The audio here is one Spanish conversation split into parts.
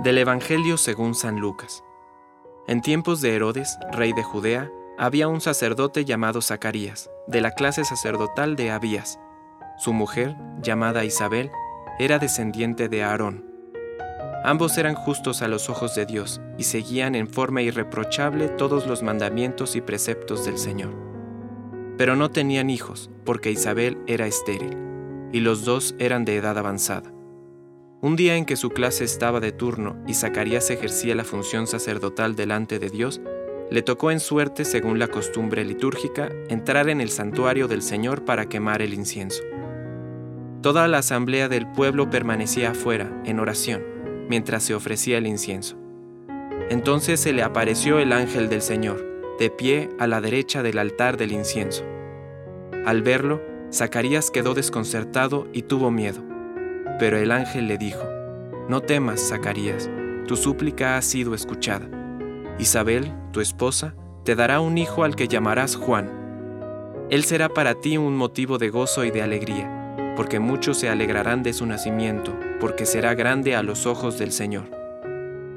Del Evangelio según San Lucas. En tiempos de Herodes, rey de Judea, había un sacerdote llamado Zacarías, de la clase sacerdotal de Abías. Su mujer, llamada Isabel, era descendiente de Aarón. Ambos eran justos a los ojos de Dios y seguían en forma irreprochable todos los mandamientos y preceptos del Señor. Pero no tenían hijos, porque Isabel era estéril, y los dos eran de edad avanzada. Un día en que su clase estaba de turno y Zacarías ejercía la función sacerdotal delante de Dios, le tocó en suerte, según la costumbre litúrgica, entrar en el santuario del Señor para quemar el incienso. Toda la asamblea del pueblo permanecía afuera, en oración, mientras se ofrecía el incienso. Entonces se le apareció el ángel del Señor, de pie a la derecha del altar del incienso. Al verlo, Zacarías quedó desconcertado y tuvo miedo. Pero el ángel le dijo, No temas, Zacarías, tu súplica ha sido escuchada. Isabel, tu esposa, te dará un hijo al que llamarás Juan. Él será para ti un motivo de gozo y de alegría, porque muchos se alegrarán de su nacimiento, porque será grande a los ojos del Señor.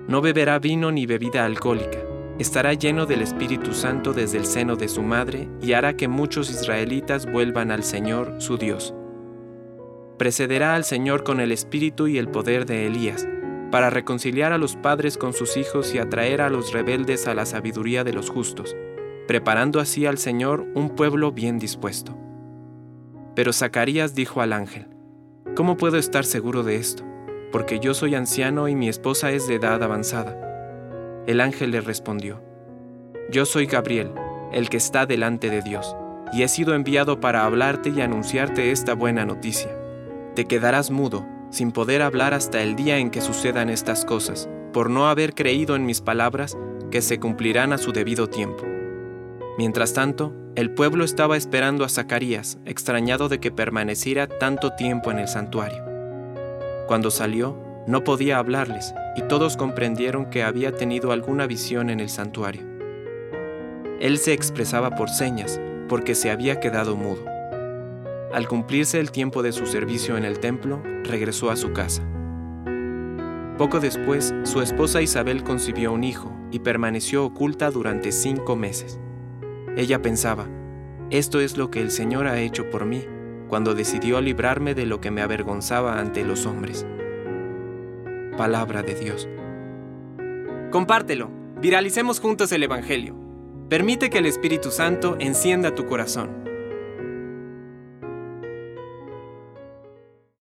No beberá vino ni bebida alcohólica, estará lleno del Espíritu Santo desde el seno de su madre y hará que muchos israelitas vuelvan al Señor su Dios precederá al Señor con el espíritu y el poder de Elías, para reconciliar a los padres con sus hijos y atraer a los rebeldes a la sabiduría de los justos, preparando así al Señor un pueblo bien dispuesto. Pero Zacarías dijo al ángel, ¿Cómo puedo estar seguro de esto? Porque yo soy anciano y mi esposa es de edad avanzada. El ángel le respondió, Yo soy Gabriel, el que está delante de Dios, y he sido enviado para hablarte y anunciarte esta buena noticia. Te quedarás mudo, sin poder hablar hasta el día en que sucedan estas cosas, por no haber creído en mis palabras que se cumplirán a su debido tiempo. Mientras tanto, el pueblo estaba esperando a Zacarías, extrañado de que permaneciera tanto tiempo en el santuario. Cuando salió, no podía hablarles, y todos comprendieron que había tenido alguna visión en el santuario. Él se expresaba por señas, porque se había quedado mudo. Al cumplirse el tiempo de su servicio en el templo, regresó a su casa. Poco después, su esposa Isabel concibió un hijo y permaneció oculta durante cinco meses. Ella pensaba, esto es lo que el Señor ha hecho por mí cuando decidió librarme de lo que me avergonzaba ante los hombres. Palabra de Dios. Compártelo, viralicemos juntos el Evangelio. Permite que el Espíritu Santo encienda tu corazón.